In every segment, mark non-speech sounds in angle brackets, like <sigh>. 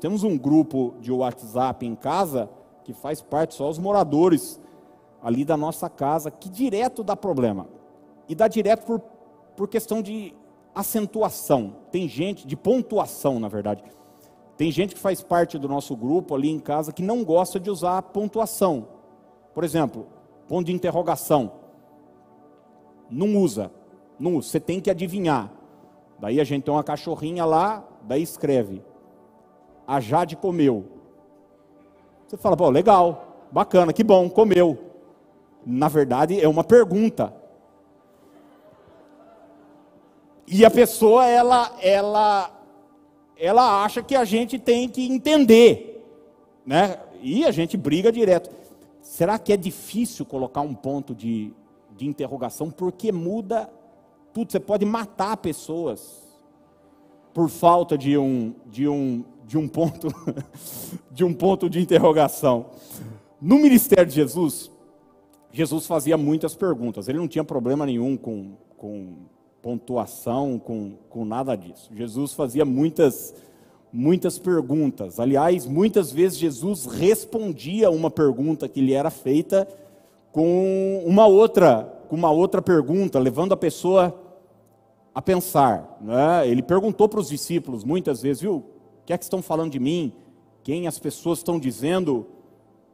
temos um grupo de WhatsApp em casa que faz parte só os moradores ali da nossa casa, que direto dá problema. E dá direto por, por questão de acentuação. Tem gente, de pontuação, na verdade. Tem gente que faz parte do nosso grupo ali em casa que não gosta de usar pontuação. Por exemplo, ponto de interrogação. Não usa. Não usa. Você tem que adivinhar. Daí a gente tem uma cachorrinha lá, daí escreve. A Jade comeu. Você fala, pô, legal, bacana, que bom, comeu. Na verdade, é uma pergunta. E a pessoa, ela, ela, ela acha que a gente tem que entender, né? E a gente briga direto. Será que é difícil colocar um ponto de, de interrogação? Porque muda tudo. Você pode matar pessoas por falta de um, de um, de um ponto, <laughs> de um ponto de interrogação. No ministério de Jesus, Jesus fazia muitas perguntas. Ele não tinha problema nenhum com, com pontuação, com, com nada disso. Jesus fazia muitas, muitas perguntas. Aliás, muitas vezes Jesus respondia uma pergunta que lhe era feita com uma outra, com uma outra pergunta, levando a pessoa a pensar. Né? Ele perguntou para os discípulos muitas vezes, viu? Que é que estão falando de mim? Quem as pessoas estão dizendo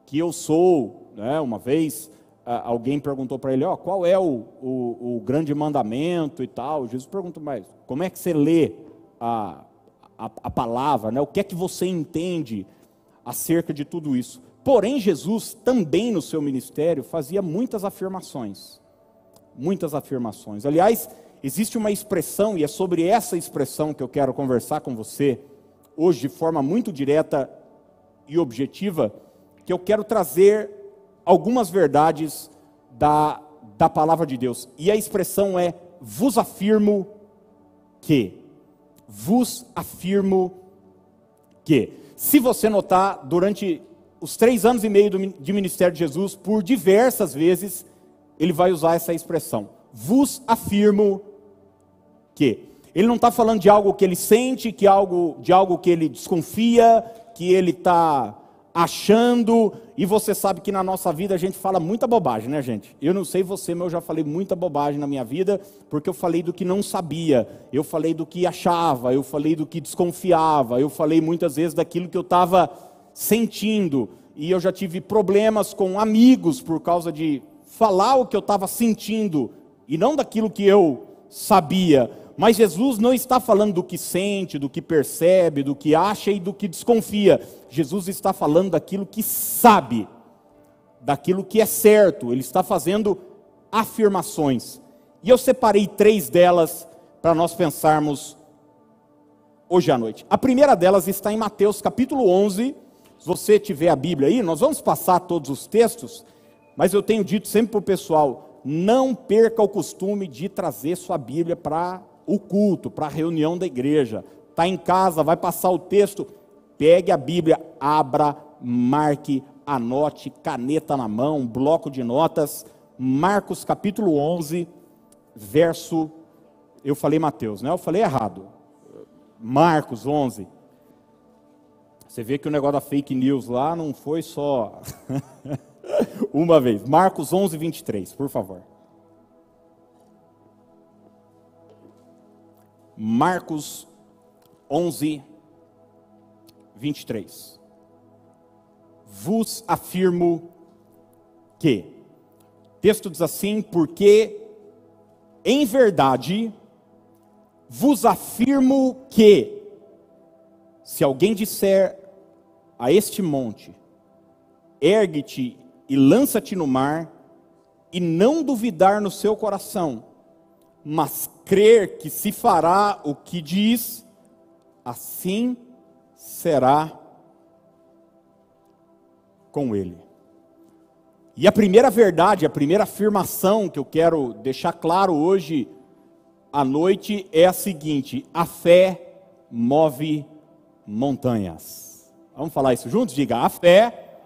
que eu sou? Né? Uma vez alguém perguntou para ele, ó, qual é o, o, o, grande mandamento e tal. Jesus pergunta, mas como é que você lê a, a, a palavra, né? o que é que você entende acerca de tudo isso? Porém, Jesus também no seu ministério fazia muitas afirmações. Muitas afirmações. Aliás, existe uma expressão, e é sobre essa expressão que eu quero conversar com você hoje de forma muito direta e objetiva, que eu quero trazer algumas verdades da, da palavra de Deus. E a expressão é: vos afirmo que. Vos afirmo que. Se você notar, durante os três anos e meio de ministério de Jesus, por diversas vezes, ele vai usar essa expressão. Vos afirmo que. Ele não está falando de algo que ele sente, que algo, de algo que ele desconfia, que ele está achando, e você sabe que na nossa vida a gente fala muita bobagem, né, gente? Eu não sei você, mas eu já falei muita bobagem na minha vida, porque eu falei do que não sabia, eu falei do que achava, eu falei do que desconfiava, eu falei muitas vezes daquilo que eu estava sentindo, e eu já tive problemas com amigos por causa de falar o que eu estava sentindo e não daquilo que eu sabia. Mas Jesus não está falando do que sente, do que percebe, do que acha e do que desconfia. Jesus está falando daquilo que sabe, daquilo que é certo. Ele está fazendo afirmações. E eu separei três delas para nós pensarmos hoje à noite. A primeira delas está em Mateus capítulo 11. Se você tiver a Bíblia aí, nós vamos passar todos os textos, mas eu tenho dito sempre para o pessoal: não perca o costume de trazer sua Bíblia para o culto, para a reunião da igreja. Está em casa, vai passar o texto, pegue a Bíblia, abra, marque, anote, caneta na mão, bloco de notas, Marcos capítulo 11, verso. Eu falei Mateus, né? Eu falei errado. Marcos 11. Você vê que o negócio da fake news lá não foi só <laughs> uma vez. Marcos 11, 23, por favor. Marcos 11, 23. Vos afirmo que. O texto diz assim: porque em verdade vos afirmo que, se alguém disser a este monte, ergue-te e lança-te no mar, e não duvidar no seu coração, mas crer que se fará o que diz, assim será com ele. E a primeira verdade, a primeira afirmação que eu quero deixar claro hoje à noite é a seguinte: a fé move montanhas. Vamos falar isso juntos? Diga: a fé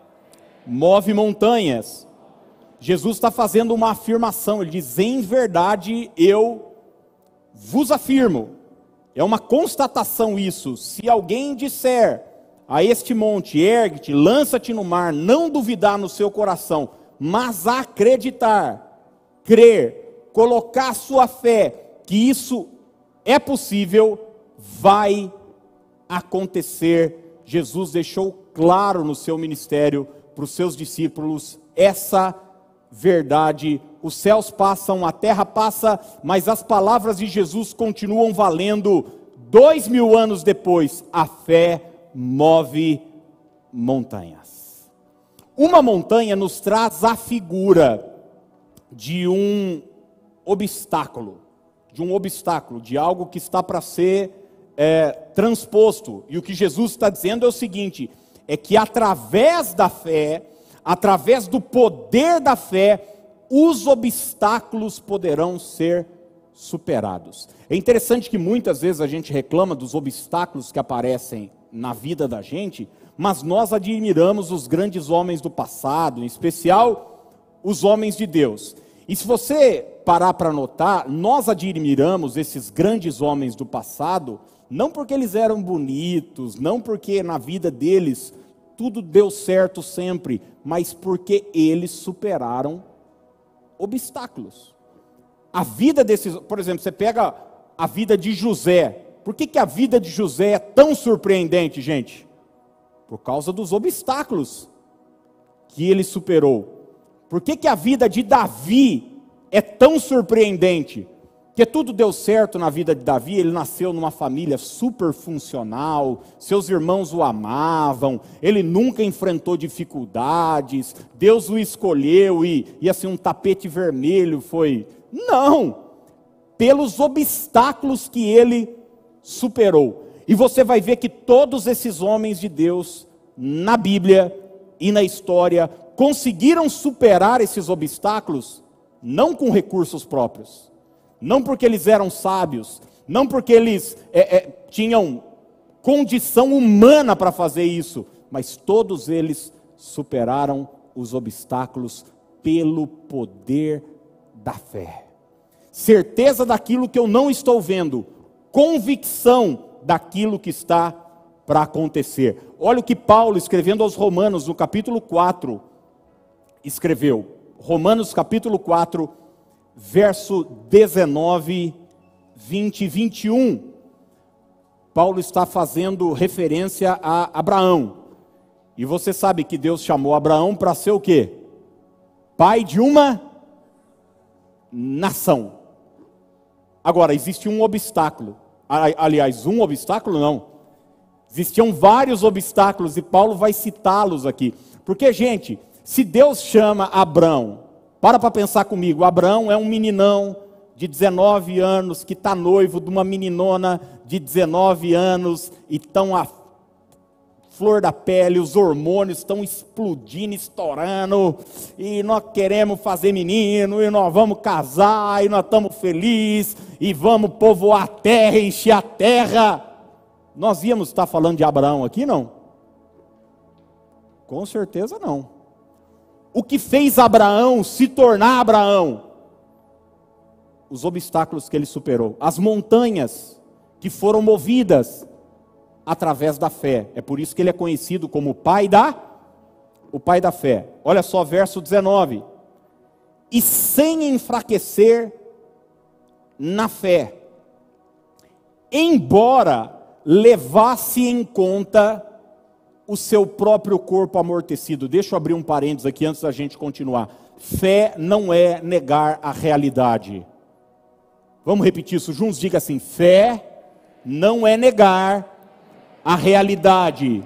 move montanhas. Jesus está fazendo uma afirmação, ele diz: em verdade eu vos afirmo. É uma constatação isso. Se alguém disser a este monte: ergue-te, lança-te no mar, não duvidar no seu coração, mas acreditar, crer, colocar sua fé que isso é possível, vai acontecer. Jesus deixou claro no seu ministério para os seus discípulos essa verdade. Os céus passam, a terra passa, mas as palavras de Jesus continuam valendo. Dois mil anos depois, a fé move montanhas. Uma montanha nos traz a figura de um obstáculo, de um obstáculo, de algo que está para ser é, transposto. E o que Jesus está dizendo é o seguinte: é que através da fé, através do poder da fé, os obstáculos poderão ser superados. É interessante que muitas vezes a gente reclama dos obstáculos que aparecem na vida da gente, mas nós admiramos os grandes homens do passado, em especial os homens de Deus. E se você parar para notar, nós admiramos esses grandes homens do passado, não porque eles eram bonitos, não porque na vida deles tudo deu certo sempre, mas porque eles superaram obstáculos. A vida desses, por exemplo, você pega a vida de José. Por que, que a vida de José é tão surpreendente, gente? Por causa dos obstáculos que ele superou. Por que, que a vida de Davi é tão surpreendente? Porque tudo deu certo na vida de Davi, ele nasceu numa família super funcional, seus irmãos o amavam, ele nunca enfrentou dificuldades, Deus o escolheu e, e assim um tapete vermelho foi. Não! Pelos obstáculos que ele superou. E você vai ver que todos esses homens de Deus, na Bíblia e na história, conseguiram superar esses obstáculos, não com recursos próprios, não porque eles eram sábios, não porque eles é, é, tinham condição humana para fazer isso, mas todos eles superaram os obstáculos pelo poder da fé. Certeza daquilo que eu não estou vendo, convicção daquilo que está para acontecer. Olha o que Paulo, escrevendo aos Romanos, no capítulo 4, escreveu. Romanos capítulo 4, verso 19, 20 e 21. Paulo está fazendo referência a Abraão. E você sabe que Deus chamou Abraão para ser o quê? Pai de uma nação. Agora, existe um obstáculo. Aliás, um obstáculo não. Existiam vários obstáculos e Paulo vai citá-los aqui. Porque, gente, se Deus chama Abraão, para para pensar comigo, Abraão é um meninão de 19 anos que está noivo de uma meninona de 19 anos e estão a flor da pele, os hormônios estão explodindo, estourando, e nós queremos fazer menino, e nós vamos casar, e nós estamos felizes, e vamos povoar a terra, encher a terra. Nós íamos estar falando de Abraão aqui, não? Com certeza não. O que fez Abraão se tornar Abraão? Os obstáculos que ele superou, as montanhas que foram movidas através da fé. É por isso que ele é conhecido como pai da o pai da fé. Olha só verso 19. E sem enfraquecer na fé, embora levasse em conta o seu próprio corpo amortecido. Deixa eu abrir um parênteses aqui antes da gente continuar. Fé não é negar a realidade. Vamos repetir isso juntos? Diga assim: fé não é negar a realidade.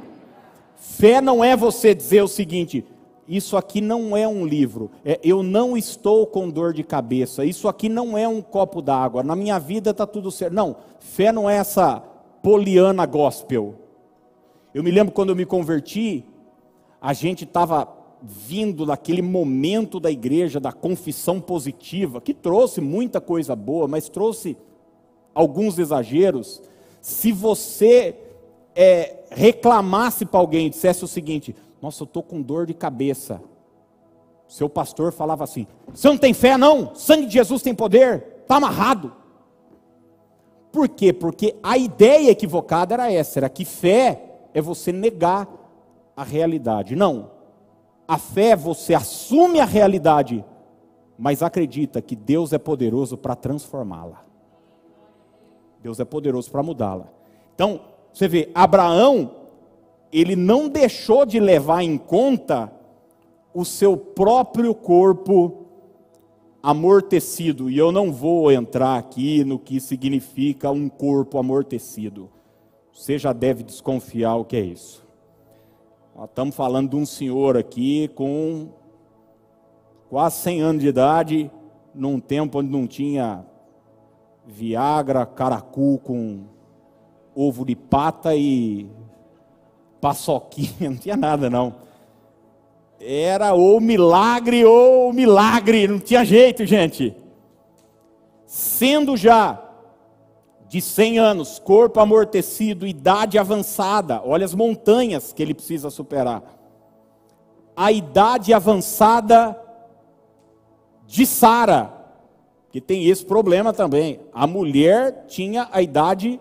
Fé não é você dizer o seguinte: isso aqui não é um livro, é, eu não estou com dor de cabeça, isso aqui não é um copo d'água, na minha vida está tudo certo. Não, fé não é essa poliana gospel. Eu me lembro quando eu me converti, a gente estava vindo daquele momento da igreja, da confissão positiva, que trouxe muita coisa boa, mas trouxe alguns exageros. Se você é, reclamasse para alguém, dissesse o seguinte: Nossa, eu estou com dor de cabeça. Seu pastor falava assim: Você não tem fé, não? Sangue de Jesus tem poder, está amarrado. Por quê? Porque a ideia equivocada era essa: era que fé é você negar a realidade. Não. A fé é você assume a realidade, mas acredita que Deus é poderoso para transformá-la. Deus é poderoso para mudá-la. Então, você vê, Abraão, ele não deixou de levar em conta o seu próprio corpo amortecido. E eu não vou entrar aqui no que significa um corpo amortecido. Você já deve desconfiar o que é isso. Nós estamos falando de um senhor aqui com quase 100 anos de idade, num tempo onde não tinha Viagra, caracu com ovo de pata e paçoquinha, <laughs> não tinha nada não. Era ou milagre ou milagre, não tinha jeito, gente. Sendo já de 100 anos, corpo amortecido, idade avançada, olha as montanhas que ele precisa superar. A idade avançada de Sara, que tem esse problema também. A mulher tinha a idade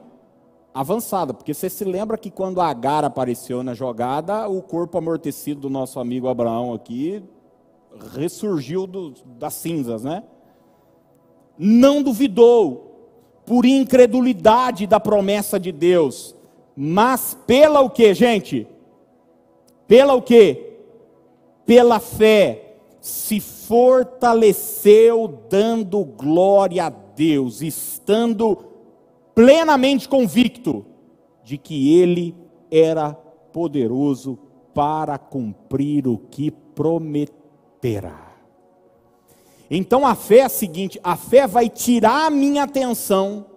avançada, porque você se lembra que quando a Agar apareceu na jogada, o corpo amortecido do nosso amigo Abraão aqui ressurgiu do, das cinzas, né? Não duvidou, por incredulidade da promessa de Deus, mas pela o que, gente? Pela o que? Pela fé, se fortaleceu dando glória a Deus, estando plenamente convicto de que ele era poderoso para cumprir o que prometera. Então a fé é a seguinte: a fé vai tirar a minha atenção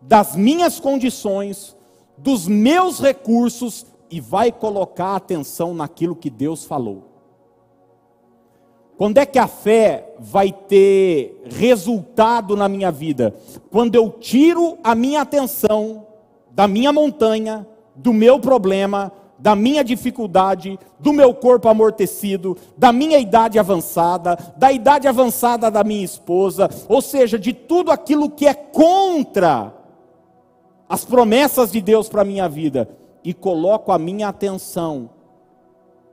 das minhas condições, dos meus recursos e vai colocar atenção naquilo que Deus falou. Quando é que a fé vai ter resultado na minha vida? Quando eu tiro a minha atenção da minha montanha, do meu problema, da minha dificuldade, do meu corpo amortecido, da minha idade avançada, da idade avançada da minha esposa, ou seja, de tudo aquilo que é contra as promessas de Deus para a minha vida, e coloco a minha atenção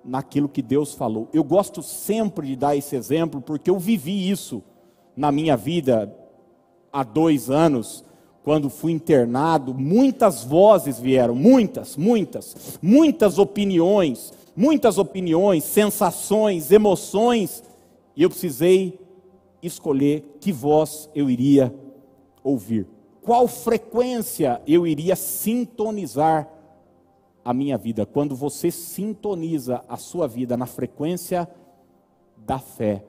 naquilo que Deus falou. Eu gosto sempre de dar esse exemplo, porque eu vivi isso na minha vida há dois anos, quando fui internado. Muitas vozes vieram, muitas, muitas, muitas opiniões, muitas opiniões, sensações, emoções, e eu precisei escolher que voz eu iria ouvir. Qual frequência eu iria sintonizar a minha vida. Quando você sintoniza a sua vida na frequência da fé,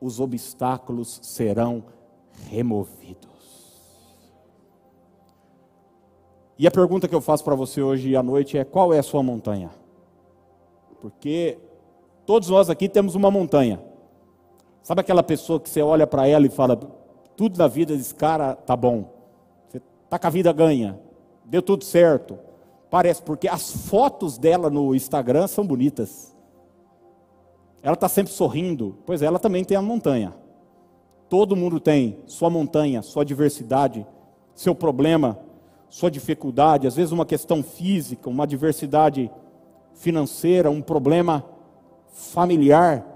os obstáculos serão removidos. E a pergunta que eu faço para você hoje à noite é: qual é a sua montanha? Porque todos nós aqui temos uma montanha. Sabe aquela pessoa que você olha para ela e fala: tudo na vida desse cara tá bom, você tá com a vida ganha, deu tudo certo Parece, porque as fotos dela no Instagram são bonitas. Ela está sempre sorrindo. Pois é, ela também tem a montanha. Todo mundo tem sua montanha, sua diversidade, seu problema, sua dificuldade, às vezes uma questão física, uma adversidade financeira, um problema familiar.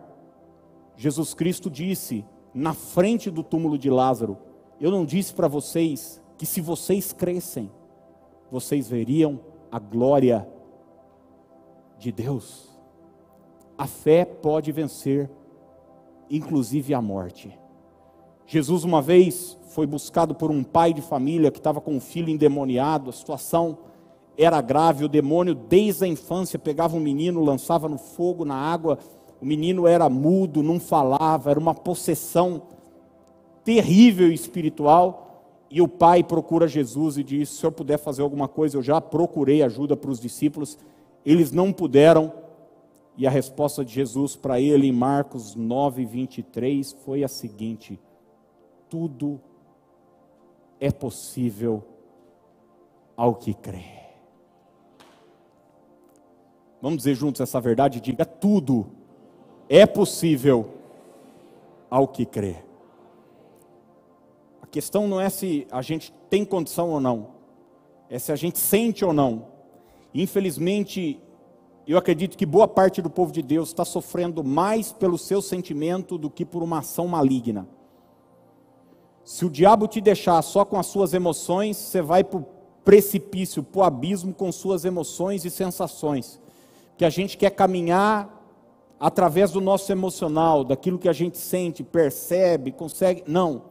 Jesus Cristo disse na frente do túmulo de Lázaro: Eu não disse para vocês que se vocês crescem, vocês veriam a glória de Deus. A fé pode vencer, inclusive a morte. Jesus, uma vez, foi buscado por um pai de família que estava com um filho endemoniado, a situação era grave, o demônio, desde a infância, pegava um menino, lançava no fogo, na água, o menino era mudo, não falava, era uma possessão terrível espiritual. E o pai procura Jesus e diz: Se eu puder fazer alguma coisa, eu já procurei ajuda para os discípulos, eles não puderam. E a resposta de Jesus para ele em Marcos 9, 23 foi a seguinte: Tudo é possível ao que crê. Vamos dizer juntos essa verdade? Diga: tudo é possível ao que crê questão não é se a gente tem condição ou não, é se a gente sente ou não. Infelizmente, eu acredito que boa parte do povo de Deus está sofrendo mais pelo seu sentimento do que por uma ação maligna. Se o diabo te deixar só com as suas emoções, você vai para o precipício, para o abismo com suas emoções e sensações. Que a gente quer caminhar através do nosso emocional, daquilo que a gente sente, percebe, consegue. Não.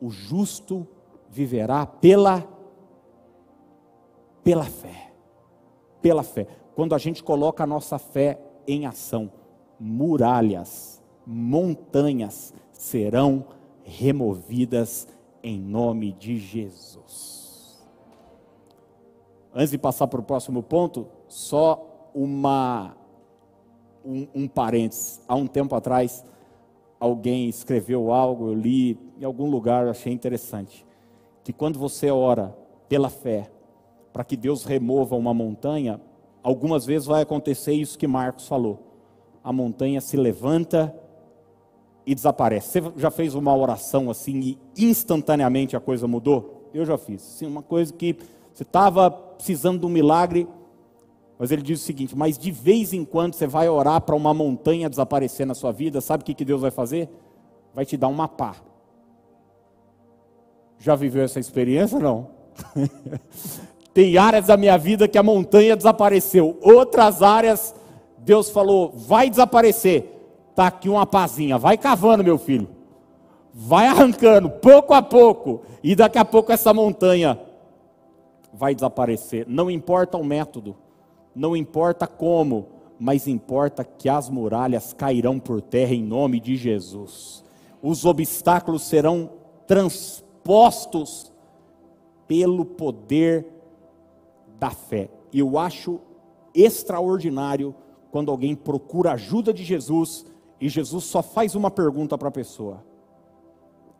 O justo viverá pela pela fé. Pela fé. Quando a gente coloca a nossa fé em ação, muralhas, montanhas serão removidas em nome de Jesus. Antes de passar para o próximo ponto, só uma um, um parênteses. Há um tempo atrás, alguém escreveu algo, eu li em algum lugar, achei interessante, que quando você ora pela fé, para que Deus remova uma montanha, algumas vezes vai acontecer isso que Marcos falou. A montanha se levanta e desaparece. Você já fez uma oração assim e instantaneamente a coisa mudou? Eu já fiz. Sim, uma coisa que você estava precisando de um milagre, mas ele diz o seguinte: mas de vez em quando você vai orar para uma montanha desaparecer na sua vida, sabe o que, que Deus vai fazer? Vai te dar uma pá. Já viveu essa experiência? Não. <laughs> Tem áreas da minha vida que a montanha desapareceu, outras áreas Deus falou, vai desaparecer Está aqui uma pazinha, vai cavando, meu filho. Vai arrancando, pouco a pouco. E daqui a pouco essa montanha vai desaparecer. Não importa o método, não importa como, mas importa que as muralhas cairão por terra em nome de Jesus. Os obstáculos serão transpostos pelo poder da fé. Eu acho extraordinário quando alguém procura ajuda de Jesus e Jesus só faz uma pergunta para a pessoa.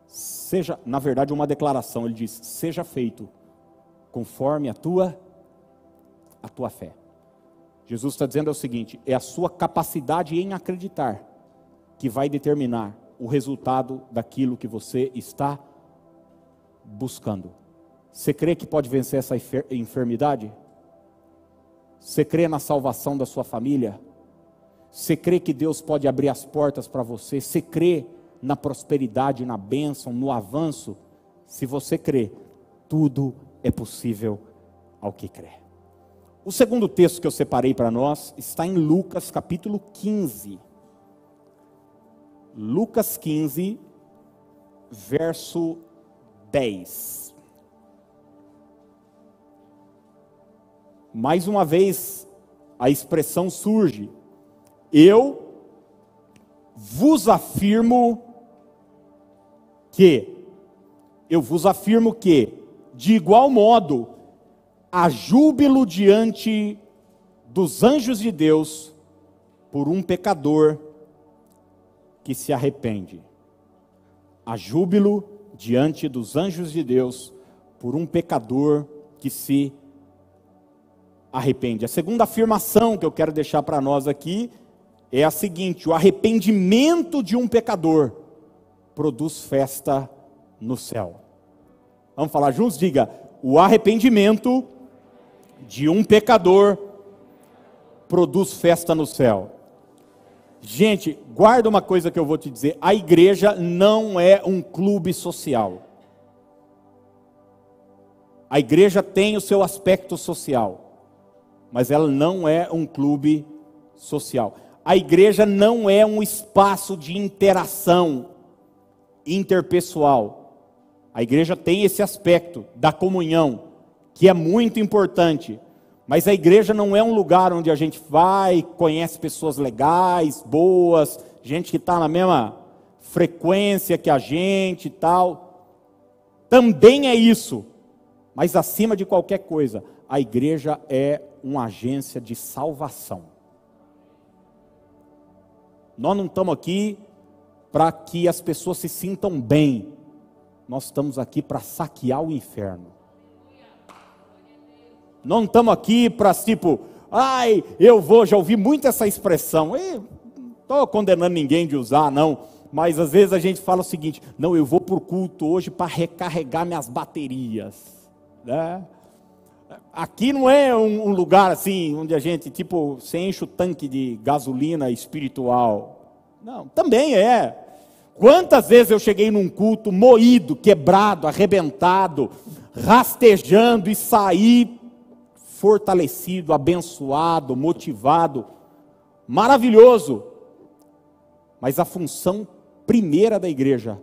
Seja, na verdade, uma declaração, ele diz: "Seja feito conforme a tua a tua fé". Jesus está dizendo é o seguinte: é a sua capacidade em acreditar que vai determinar o resultado daquilo que você está buscando. Você crê que pode vencer essa enfermidade? Você crê na salvação da sua família? Você crê que Deus pode abrir as portas para você? Você crê na prosperidade, na bênção, no avanço? Se você crê, tudo é possível ao que crê. O segundo texto que eu separei para nós está em Lucas capítulo 15. Lucas 15, verso 10. Mais uma vez, a expressão surge: eu vos afirmo que, eu vos afirmo que, de igual modo, há júbilo diante dos anjos de Deus por um pecador que se arrepende. Há júbilo diante dos anjos de Deus por um pecador que se arrepende. A segunda afirmação que eu quero deixar para nós aqui é a seguinte: o arrependimento de um pecador produz festa no céu. Vamos falar juntos? Diga: o arrependimento de um pecador produz festa no céu. Gente, guarda uma coisa que eu vou te dizer: a igreja não é um clube social. A igreja tem o seu aspecto social, mas ela não é um clube social a igreja não é um espaço de interação interpessoal. A igreja tem esse aspecto da comunhão, que é muito importante. Mas a igreja não é um lugar onde a gente vai, conhece pessoas legais, boas, gente que está na mesma frequência que a gente e tal. Também é isso. Mas acima de qualquer coisa, a igreja é uma agência de salvação. Nós não estamos aqui para que as pessoas se sintam bem. Nós estamos aqui para saquear o inferno. Não estamos aqui para tipo, ai, eu vou, já ouvi muito essa expressão. Estou condenando ninguém de usar, não. Mas às vezes a gente fala o seguinte: não, eu vou para o culto hoje para recarregar minhas baterias. Né? Aqui não é um, lugar assim, onde a gente, tipo, você enche o tanque de gasolina espiritual. Não, também é. Quantas vezes eu cheguei num culto moído, quebrado, arrebentado, rastejando e saí fortalecido, abençoado, motivado, maravilhoso. Mas a função primeira da igreja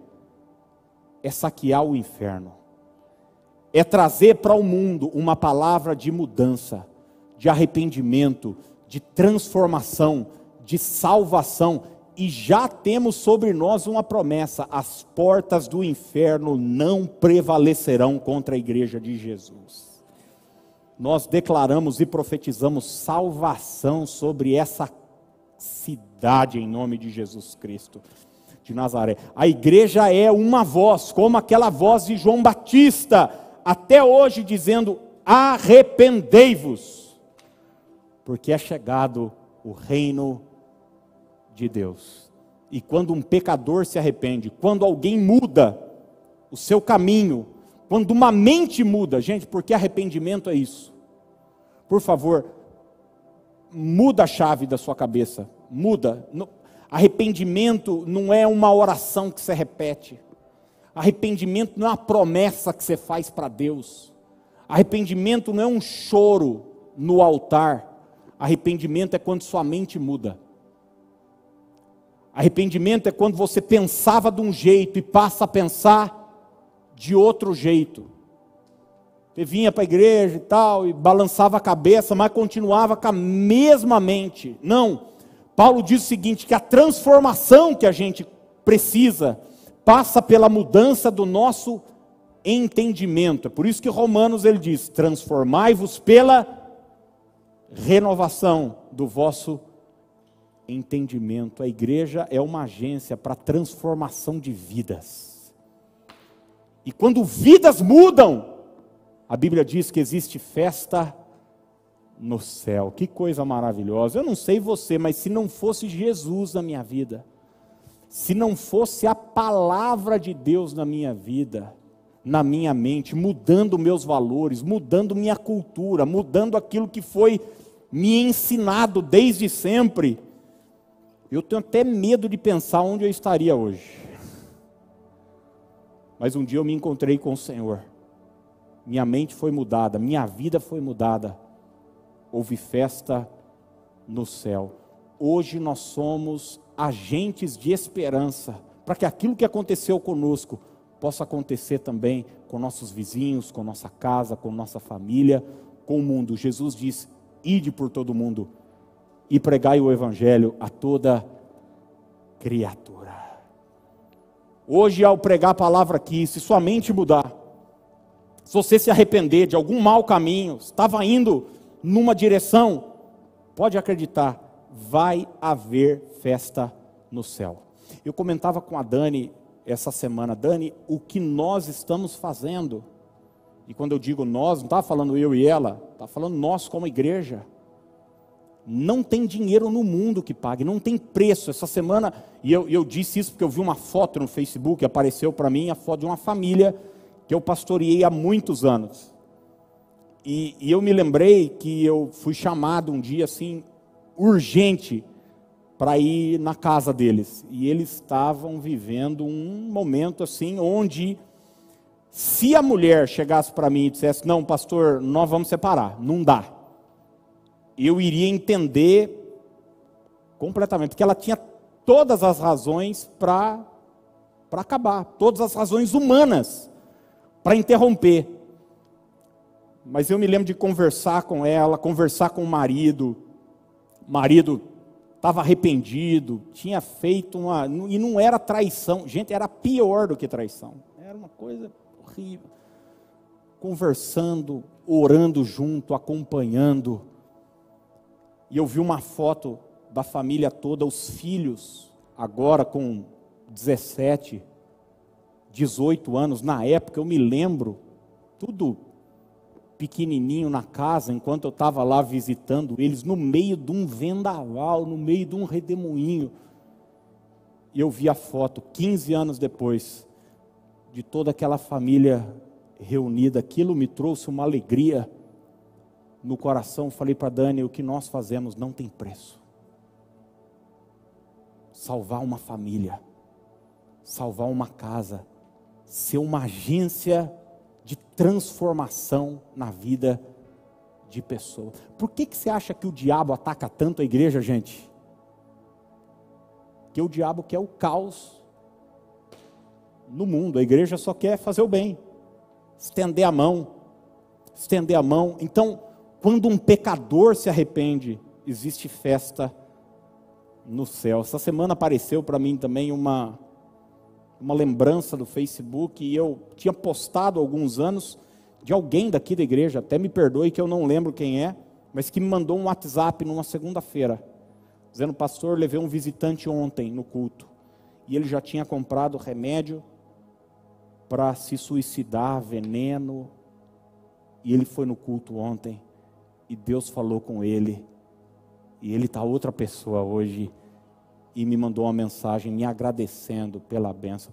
é saquear o inferno, é trazer para o mundo uma palavra de mudança, de arrependimento, de transformação, de salvação. E já temos sobre nós uma promessa: as portas do inferno não prevalecerão contra a igreja de Jesus. Nós declaramos e profetizamos salvação sobre essa cidade em nome de Jesus Cristo de Nazaré. A igreja é uma voz, como aquela voz de João Batista, até hoje dizendo: arrependei-vos, porque é chegado o reino de Deus. E quando um pecador se arrepende, quando alguém muda o seu caminho, quando uma mente muda, gente, porque arrependimento é isso. Por favor, muda a chave da sua cabeça, muda. Arrependimento não é uma oração que você repete. Arrependimento não é uma promessa que você faz para Deus. Arrependimento não é um choro no altar. Arrependimento é quando sua mente muda. Arrependimento é quando você pensava de um jeito e passa a pensar de outro jeito. Você vinha para a igreja e tal, e balançava a cabeça, mas continuava com a mesma mente. Não. Paulo diz o seguinte: que a transformação que a gente precisa passa pela mudança do nosso entendimento. É por isso que Romanos ele diz: transformai-vos pela renovação do vosso entendimento. A igreja é uma agência para transformação de vidas. E quando vidas mudam, a Bíblia diz que existe festa no céu. Que coisa maravilhosa. Eu não sei você, mas se não fosse Jesus na minha vida, se não fosse a palavra de Deus na minha vida, na minha mente, mudando meus valores, mudando minha cultura, mudando aquilo que foi me ensinado desde sempre, eu tenho até medo de pensar onde eu estaria hoje. Mas um dia eu me encontrei com o Senhor. Minha mente foi mudada, minha vida foi mudada houve festa no céu. Hoje nós somos agentes de esperança para que aquilo que aconteceu conosco possa acontecer também com nossos vizinhos, com nossa casa, com nossa família, com o mundo. Jesus diz: ide por todo mundo e pregai o evangelho a toda criatura. Hoje, ao pregar a palavra aqui, se sua mente mudar, se você se arrepender de algum mau caminho, estava indo numa direção, pode acreditar, vai haver festa no céu. Eu comentava com a Dani essa semana, Dani, o que nós estamos fazendo. E quando eu digo nós, não estava falando eu e ela, estava falando nós como igreja. Não tem dinheiro no mundo que pague, não tem preço. Essa semana, e eu, eu disse isso porque eu vi uma foto no Facebook, apareceu para mim a foto de uma família que eu pastoreei há muitos anos. E, e eu me lembrei que eu fui chamado um dia assim, urgente, para ir na casa deles. E eles estavam vivendo um momento assim, onde, se a mulher chegasse para mim e dissesse: Não, pastor, nós vamos separar, não dá. Eu iria entender completamente, porque ela tinha todas as razões para acabar, todas as razões humanas para interromper. Mas eu me lembro de conversar com ela, conversar com o marido. Marido estava arrependido, tinha feito uma. E não era traição. Gente, era pior do que traição. Era uma coisa horrível. Conversando, orando junto, acompanhando. E eu vi uma foto da família toda, os filhos, agora com 17, 18 anos, na época, eu me lembro, tudo pequenininho na casa, enquanto eu estava lá visitando eles, no meio de um vendaval, no meio de um redemoinho. E eu vi a foto, 15 anos depois, de toda aquela família reunida. Aquilo me trouxe uma alegria no coração, falei para Dani: o que nós fazemos não tem preço. Salvar uma família, salvar uma casa, ser uma agência de transformação na vida de pessoas. Por que, que você acha que o diabo ataca tanto a igreja, gente? Que o diabo quer o caos no mundo, a igreja só quer fazer o bem, estender a mão, estender a mão. Então, quando um pecador se arrepende, existe festa no céu. Essa semana apareceu para mim também uma, uma lembrança do Facebook e eu tinha postado há alguns anos de alguém daqui da igreja, até me perdoe que eu não lembro quem é, mas que me mandou um WhatsApp numa segunda-feira, dizendo: Pastor, levei um visitante ontem no culto e ele já tinha comprado remédio para se suicidar, veneno, e ele foi no culto ontem e Deus falou com ele, e ele está outra pessoa hoje, e me mandou uma mensagem me agradecendo pela benção.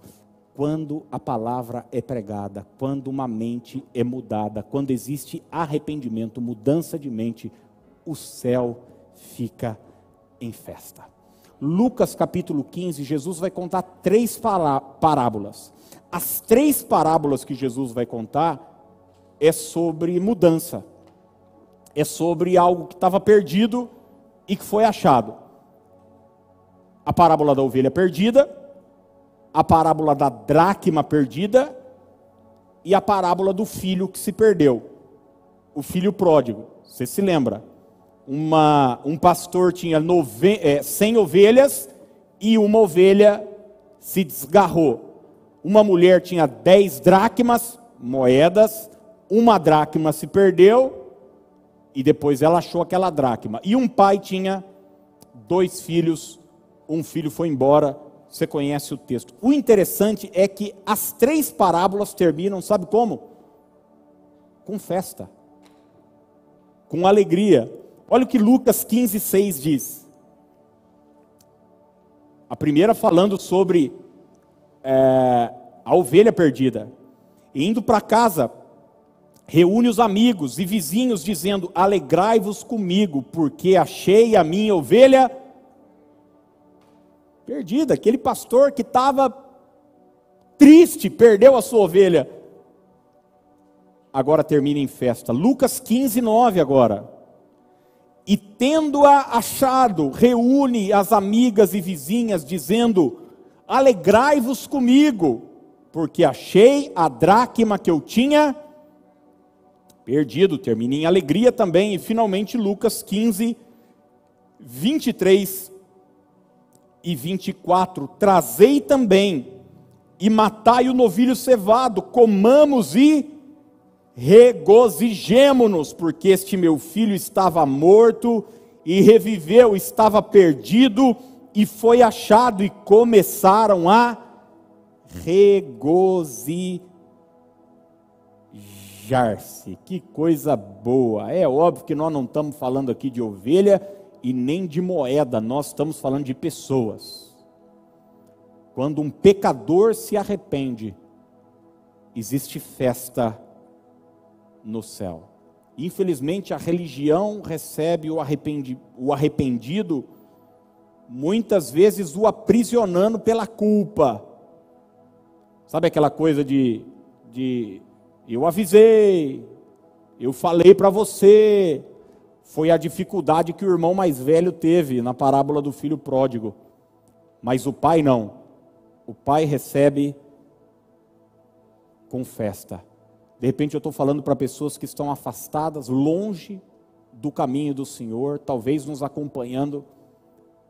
Quando a palavra é pregada, quando uma mente é mudada, quando existe arrependimento, mudança de mente, o céu fica em festa. Lucas capítulo 15, Jesus vai contar três parábolas. As três parábolas que Jesus vai contar é sobre mudança é sobre algo que estava perdido e que foi achado. A parábola da ovelha perdida, a parábola da dracma perdida e a parábola do filho que se perdeu. O filho pródigo, você se lembra? Uma, um pastor tinha nove, é, 100 ovelhas e uma ovelha se desgarrou. Uma mulher tinha 10 dracmas, moedas, uma dracma se perdeu e depois ela achou aquela dracma. E um pai tinha dois filhos, um filho foi embora, você conhece o texto. O interessante é que as três parábolas terminam, sabe como? Com festa, com alegria. Olha o que Lucas 15, 6 diz. A primeira falando sobre é, a ovelha perdida. Indo para casa, reúne os amigos e vizinhos, dizendo: Alegrai-vos comigo, porque achei a minha ovelha perdida. Aquele pastor que estava triste, perdeu a sua ovelha. Agora termina em festa. Lucas 15, 9 agora. E tendo-a achado, reúne as amigas e vizinhas, dizendo: Alegrai-vos comigo, porque achei a dracma que eu tinha perdido, termina em alegria também, e finalmente Lucas 15, 23 e 24: Trazei também e matai o novilho cevado, comamos e regozijemo-nos, porque este meu filho estava morto e reviveu, estava perdido e foi achado, e começaram a regozijar alejar-se. Que coisa boa. É óbvio que nós não estamos falando aqui de ovelha e nem de moeda, nós estamos falando de pessoas. Quando um pecador se arrepende, existe festa no céu. Infelizmente, a religião recebe o, arrependi, o arrependido, muitas vezes o aprisionando pela culpa. Sabe aquela coisa de, de eu avisei, eu falei para você. Foi a dificuldade que o irmão mais velho teve na parábola do filho pródigo. Mas o pai não. O pai recebe com festa. De repente eu estou falando para pessoas que estão afastadas, longe do caminho do Senhor, talvez nos acompanhando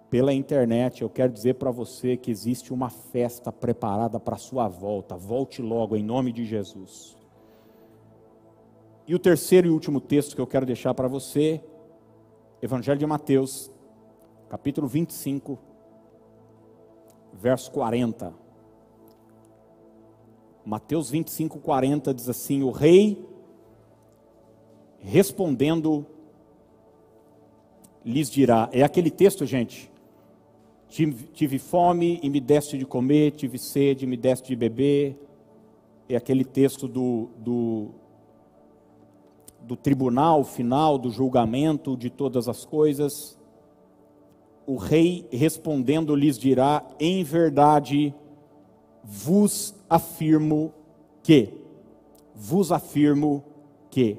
pela internet. Eu quero dizer para você que existe uma festa preparada para a sua volta. Volte logo, em nome de Jesus. E o terceiro e último texto que eu quero deixar para você, Evangelho de Mateus, capítulo 25, verso 40. Mateus 25, 40 diz assim: O rei, respondendo, lhes dirá. É aquele texto, gente. Tive, fome e me deste de comer, tive sede e me deste de beber. É aquele texto do, do do tribunal final, do julgamento de todas as coisas, o rei respondendo lhes dirá: Em verdade vos afirmo que, vos afirmo que,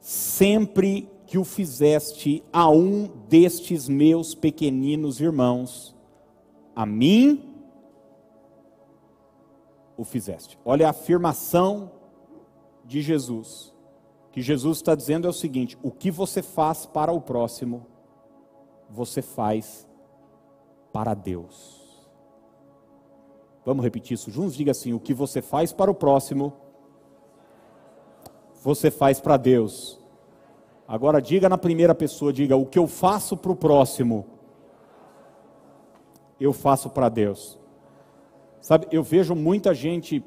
sempre que o fizeste a um destes meus pequeninos irmãos, a mim o fizeste. Olha a afirmação de Jesus. Que Jesus está dizendo é o seguinte: o que você faz para o próximo, você faz para Deus. Vamos repetir isso juntos? Diga assim: o que você faz para o próximo, você faz para Deus. Agora diga na primeira pessoa, diga o que eu faço para o próximo, eu faço para Deus. Sabe, eu vejo muita gente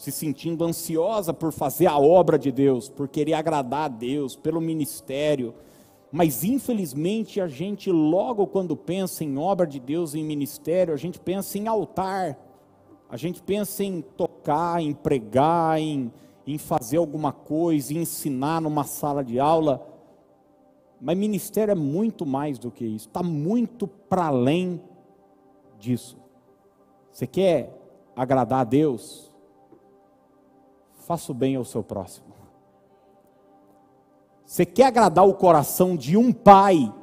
se sentindo ansiosa por fazer a obra de Deus, por querer agradar a Deus, pelo ministério. Mas infelizmente a gente logo quando pensa em obra de Deus, em ministério, a gente pensa em altar. A gente pensa em tocar, em pregar, em, em fazer alguma coisa, em ensinar numa sala de aula. Mas ministério é muito mais do que isso, está muito para além disso. Você quer agradar a Deus? Faça o bem ao seu próximo. Você quer agradar o coração de um pai?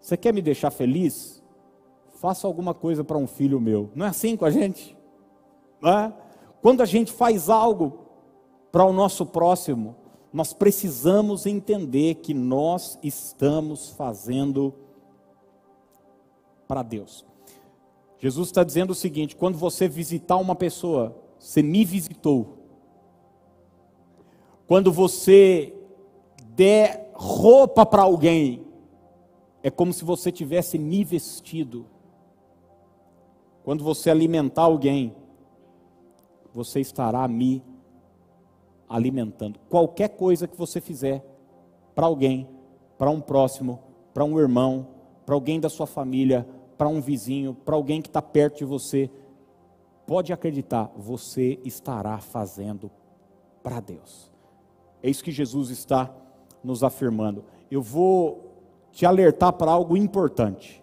Você quer me deixar feliz? Faça alguma coisa para um filho meu. Não é assim com a gente? É? Quando a gente faz algo para o nosso próximo, nós precisamos entender que nós estamos fazendo para Deus. Jesus está dizendo o seguinte: quando você visitar uma pessoa, você me visitou. Quando você der roupa para alguém, é como se você tivesse me vestido. Quando você alimentar alguém, você estará me alimentando. Qualquer coisa que você fizer para alguém, para um próximo, para um irmão, para alguém da sua família, para um vizinho, para alguém que está perto de você, pode acreditar, você estará fazendo para Deus. É isso que Jesus está nos afirmando. Eu vou te alertar para algo importante.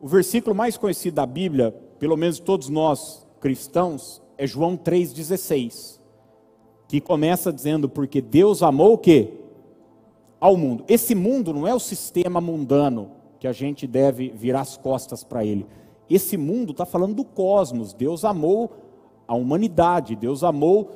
O versículo mais conhecido da Bíblia, pelo menos todos nós cristãos, é João 3,16, que começa dizendo: Porque Deus amou o quê? Ao mundo. Esse mundo não é o sistema mundano que a gente deve virar as costas para ele. Esse mundo está falando do cosmos. Deus amou a humanidade, Deus amou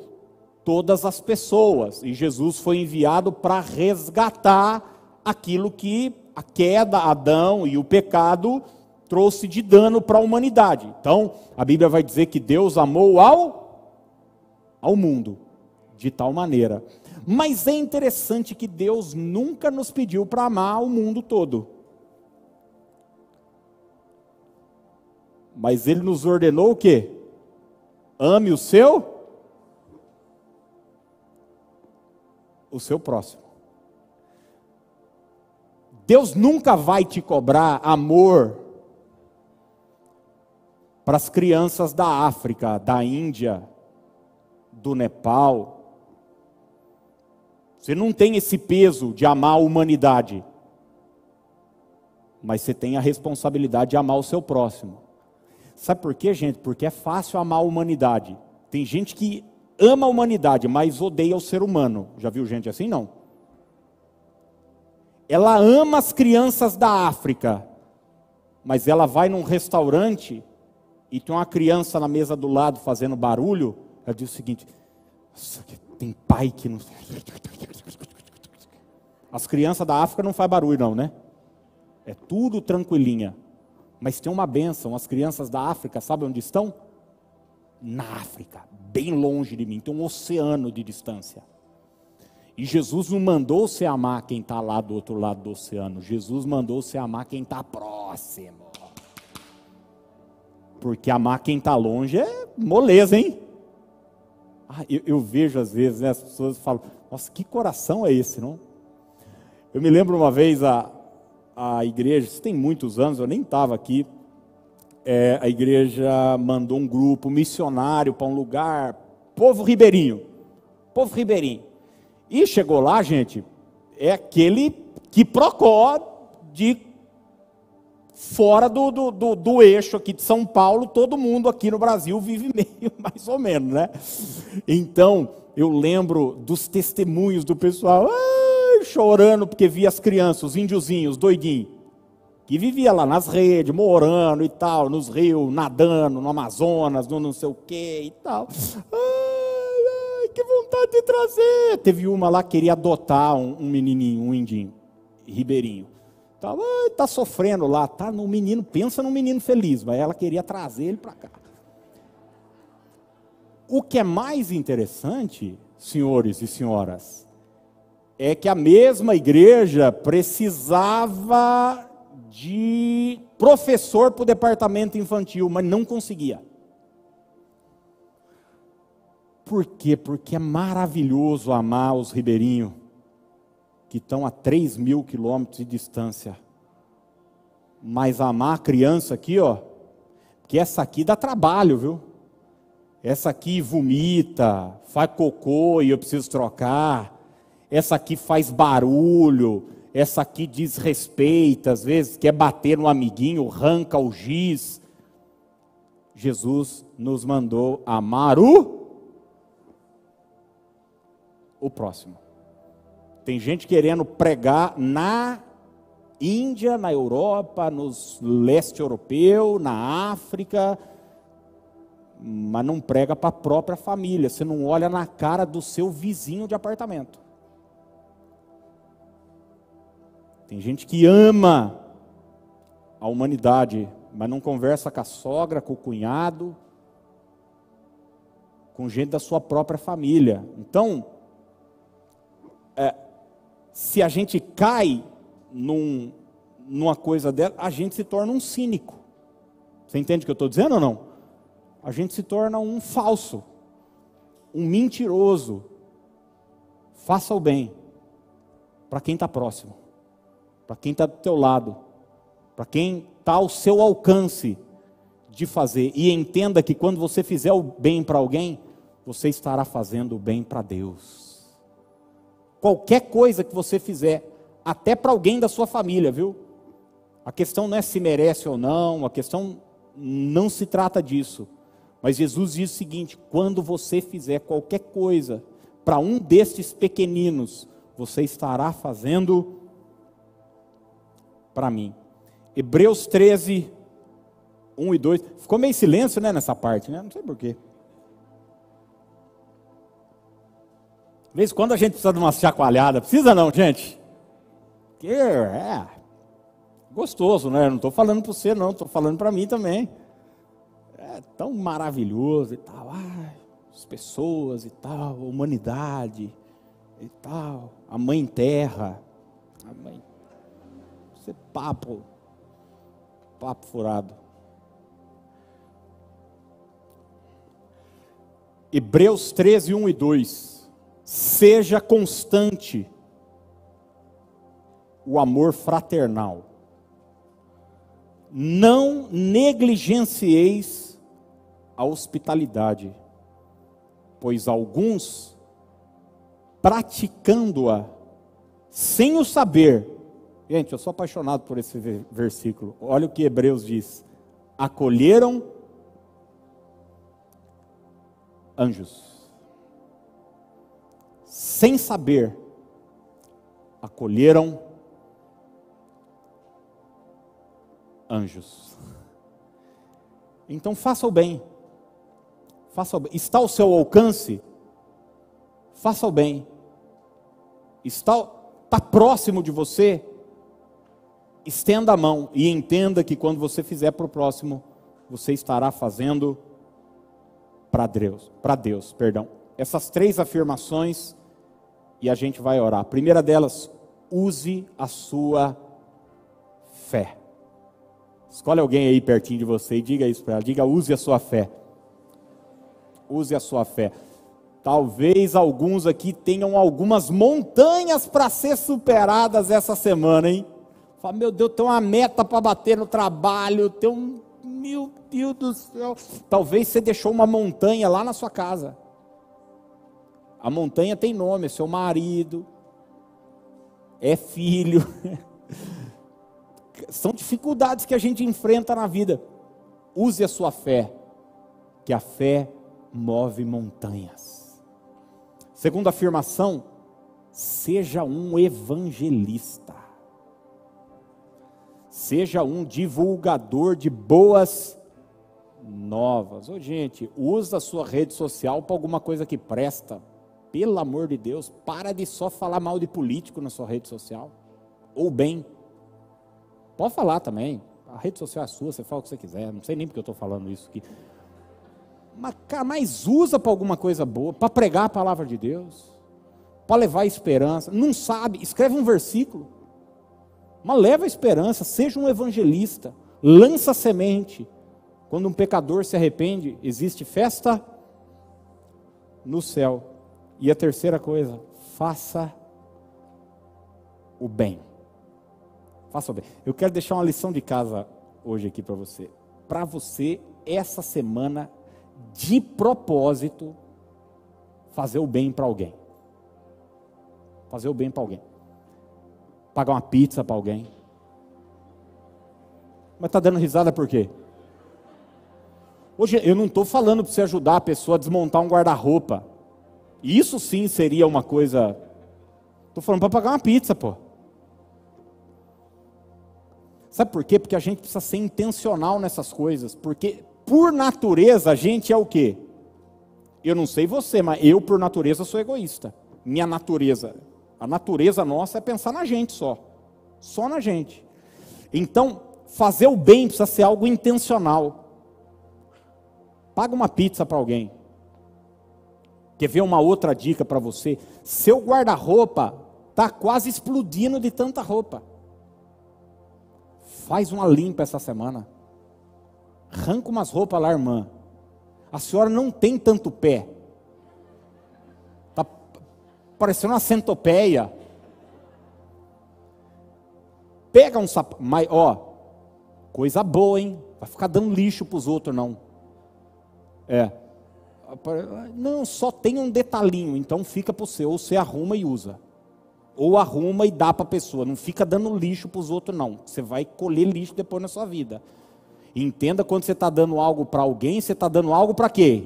todas as pessoas. E Jesus foi enviado para resgatar aquilo que a queda, Adão e o pecado trouxe de dano para a humanidade. Então, a Bíblia vai dizer que Deus amou ao, ao mundo de tal maneira. Mas é interessante que Deus nunca nos pediu para amar o mundo todo. Mas ele nos ordenou o quê? Ame o seu o seu próximo. Deus nunca vai te cobrar amor para as crianças da África, da Índia, do Nepal. Você não tem esse peso de amar a humanidade, mas você tem a responsabilidade de amar o seu próximo. Sabe por quê, gente? Porque é fácil amar a humanidade. Tem gente que ama a humanidade, mas odeia o ser humano. Já viu gente assim? Não. Ela ama as crianças da África, mas ela vai num restaurante e tem uma criança na mesa do lado fazendo barulho. Ela diz o seguinte: tem pai que não. As crianças da África não faz barulho, não, né? É tudo tranquilinha. Mas tem uma benção, as crianças da África, sabe onde estão? Na África, bem longe de mim, tem um oceano de distância. E Jesus não mandou você amar quem está lá do outro lado do oceano, Jesus mandou você amar quem está próximo. Porque amar quem está longe é moleza, hein? Ah, eu, eu, vejo às vezes, né, as pessoas falam, nossa, que coração é esse, não? Eu me lembro uma vez, a, a igreja, isso tem muitos anos, eu nem estava aqui, é, a igreja mandou um grupo missionário para um lugar, povo ribeirinho, povo ribeirinho. E chegou lá, gente, é aquele que procó de fora do, do, do, do, eixo aqui de São Paulo, todo mundo aqui no Brasil vive <laughs> meio, mais ou menos, né? Então, eu lembro dos testemunhos do pessoal ai, chorando porque via as crianças, os índiozinhos, doidinhos, que vivia lá nas redes, morando e tal, nos rios, nadando, no Amazonas, no não sei o que e tal. Ai, ai, que vontade de trazer. Teve uma lá que queria adotar um, um menininho, um indinho, ribeirinho. Tava, tá sofrendo lá, tá no menino, pensa num menino feliz, mas ela queria trazer ele para cá. O que é mais interessante, senhores e senhoras, é que a mesma igreja precisava de professor para o departamento infantil, mas não conseguia. Por quê? Porque é maravilhoso amar os ribeirinhos que estão a 3 mil quilômetros de distância. Mas amar a criança aqui, ó, que essa aqui dá trabalho, viu? Essa aqui vomita, faz cocô e eu preciso trocar. Essa aqui faz barulho. Essa aqui desrespeita, às vezes quer bater no amiguinho, arranca o giz. Jesus nos mandou amar o o próximo. Tem gente querendo pregar na Índia, na Europa, no leste europeu, na África, mas não prega para a própria família. Você não olha na cara do seu vizinho de apartamento. Tem gente que ama a humanidade, mas não conversa com a sogra, com o cunhado, com gente da sua própria família. Então, é, se a gente cai num, numa coisa dela, a gente se torna um cínico. Você entende o que eu estou dizendo ou não? A gente se torna um falso, um mentiroso. Faça o bem para quem está próximo, para quem está do teu lado, para quem está ao seu alcance de fazer. E entenda que quando você fizer o bem para alguém, você estará fazendo o bem para Deus. Qualquer coisa que você fizer, até para alguém da sua família, viu? A questão não é se merece ou não, a questão não se trata disso. Mas Jesus diz o seguinte: quando você fizer qualquer coisa para um destes pequeninos, você estará fazendo para mim. Hebreus 13, 1 e 2. Ficou meio silêncio né, nessa parte, né? Não sei porquê. De vez quando a gente precisa de uma chacoalhada. Precisa não, gente? Que é gostoso, né? Não estou falando para você, não. Estou falando para mim também. É tão maravilhoso e tal. Ai, as pessoas e tal, a humanidade e tal. A mãe terra. A mãe... Isso é papo. Papo furado. Hebreus 13, 1 e 2 seja constante o amor fraternal. Não negligencieis a hospitalidade, pois alguns, praticando-a sem o saber, gente, eu sou apaixonado por esse versículo, olha o que Hebreus diz: acolheram anjos sem saber, acolheram anjos. Então faça o bem. Faça o bem. Está ao seu alcance? Faça o bem. Está, está próximo de você? Estenda a mão e entenda que quando você fizer para o próximo, você estará fazendo para Deus, para Deus, perdão. Essas três afirmações e a gente vai orar. A primeira delas, use a sua fé. Escolhe alguém aí pertinho de você e diga isso para ela. Diga, use a sua fé. Use a sua fé. Talvez alguns aqui tenham algumas montanhas para ser superadas essa semana, hein? Fala, meu Deus, tem uma meta para bater no trabalho, tem um. Meu Deus do céu. Talvez você deixou uma montanha lá na sua casa A montanha tem nome, é seu marido, é filho. <laughs> São dificuldades que a gente enfrenta na vida. Use a sua fé, que a fé move montanhas. Segunda afirmação, seja um evangelista. Seja um divulgador de boas novas. Ô, gente, usa a sua rede social para alguma coisa que presta. Pelo amor de Deus, para de só falar mal de político na sua rede social. Ou bem. Pode falar também. A rede social é sua, você fala o que você quiser. Não sei nem porque eu estou falando isso aqui. Mas, cara, mas usa para alguma coisa boa, para pregar a palavra de Deus, para levar esperança. Não sabe, escreve um versículo. Mas leva a esperança, seja um evangelista, lança a semente. Quando um pecador se arrepende, existe festa no céu. E a terceira coisa, faça o bem. Faça o bem. Eu quero deixar uma lição de casa hoje aqui para você. Para você, essa semana, de propósito, fazer o bem para alguém. Fazer o bem para alguém. Pagar uma pizza para alguém. Mas está dando risada por quê? Hoje eu não estou falando para você ajudar a pessoa a desmontar um guarda-roupa. Isso sim seria uma coisa. Estou falando para pagar uma pizza, pô. Sabe por quê? Porque a gente precisa ser intencional nessas coisas. Porque, por natureza, a gente é o quê? Eu não sei você, mas eu, por natureza, sou egoísta. Minha natureza. A natureza nossa é pensar na gente só. Só na gente. Então, fazer o bem precisa ser algo intencional. Paga uma pizza para alguém. Quer ver uma outra dica para você? Seu guarda-roupa está quase explodindo de tanta roupa. Faz uma limpa essa semana. Arranca umas roupas lá, irmã. A senhora não tem tanto pé. Parecendo uma centopeia. Pega um sapato. Mas, ó, coisa boa, hein? Vai ficar dando lixo para os outros, não. É. Não, só tem um detalhinho, então fica para o seu. Ou você arruma e usa ou arruma e dá para a pessoa. Não fica dando lixo para os outros, não. Você vai colher lixo depois na sua vida. Entenda quando você está dando algo para alguém, você está dando algo para quê?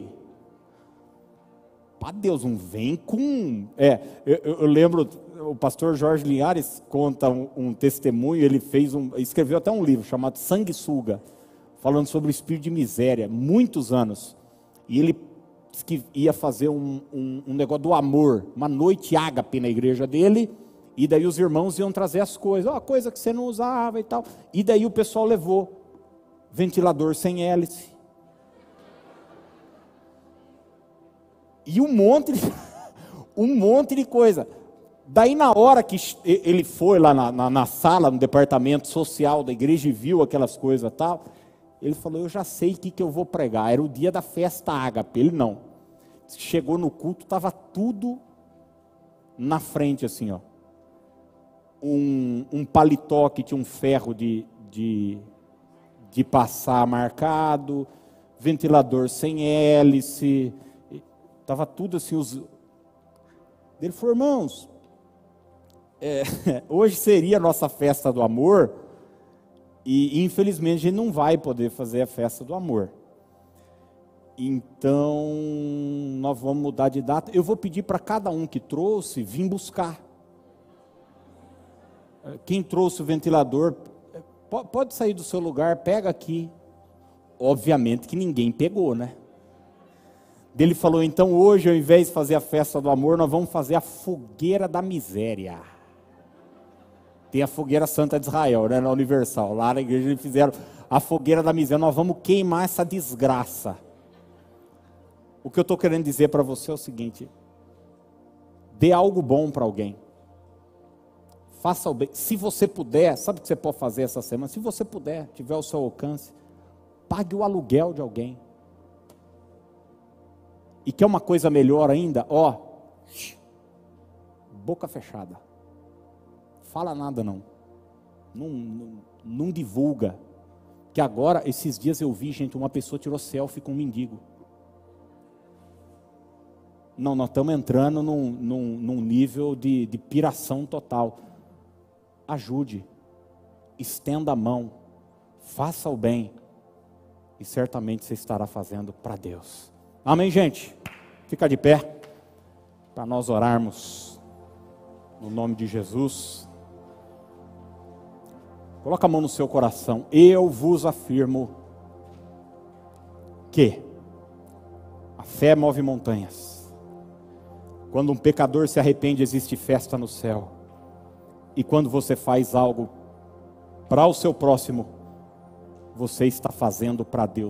Para Deus, não vem com. É, eu, eu, lembro, o pastor Jorge Linhares conta um, um, testemunho, ele fez um. escreveu até um livro chamado Sanguessuga, falando sobre o espírito de miséria, muitos anos. E ele disse que ia fazer um, um, um negócio do amor, uma noite ágape na igreja dele, e daí os irmãos iam trazer as coisas, ó, oh, coisa que você não usava e tal. E daí o pessoal levou ventilador sem hélice. E um monte de, <laughs> um monte de coisa. Daí na hora que ele foi lá na, na, na sala, no departamento social da igreja e viu aquelas coisas tal, ele falou: Eu já sei o que, que eu vou pregar. Era o dia da festa ágape. Ele não. Chegou no culto, estava tudo na frente, assim, ó. Um, um paletó que tinha um ferro de, de, de passar marcado, ventilador sem hélice, estava tudo assim. Os... Ele falou: Irmãos, é, <laughs> hoje seria a nossa festa do amor e infelizmente a gente não vai poder fazer a festa do amor. Então, nós vamos mudar de data. Eu vou pedir para cada um que trouxe vir buscar. Quem trouxe o ventilador, pode sair do seu lugar, pega aqui. Obviamente que ninguém pegou, né? Ele falou: então hoje, ao invés de fazer a festa do amor, nós vamos fazer a fogueira da miséria. Tem a fogueira Santa de Israel, né, na Universal. Lá na igreja eles fizeram a fogueira da miséria. Nós vamos queimar essa desgraça. O que eu estou querendo dizer para você é o seguinte: dê algo bom para alguém. Faça o bem. Se você puder, sabe o que você pode fazer essa semana? Se você puder, tiver o seu alcance, pague o aluguel de alguém. E quer uma coisa melhor ainda? Ó, boca fechada. Fala nada não. Não, não, não divulga. Que agora, esses dias eu vi, gente, uma pessoa tirou selfie com um mendigo. Não, nós estamos entrando num, num, num nível de, de piração total. Ajude, estenda a mão, faça o bem, e certamente você estará fazendo para Deus. Amém, gente? Fica de pé para nós orarmos no nome de Jesus. Coloca a mão no seu coração. Eu vos afirmo que a fé move montanhas. Quando um pecador se arrepende, existe festa no céu. E quando você faz algo para o seu próximo, você está fazendo para Deus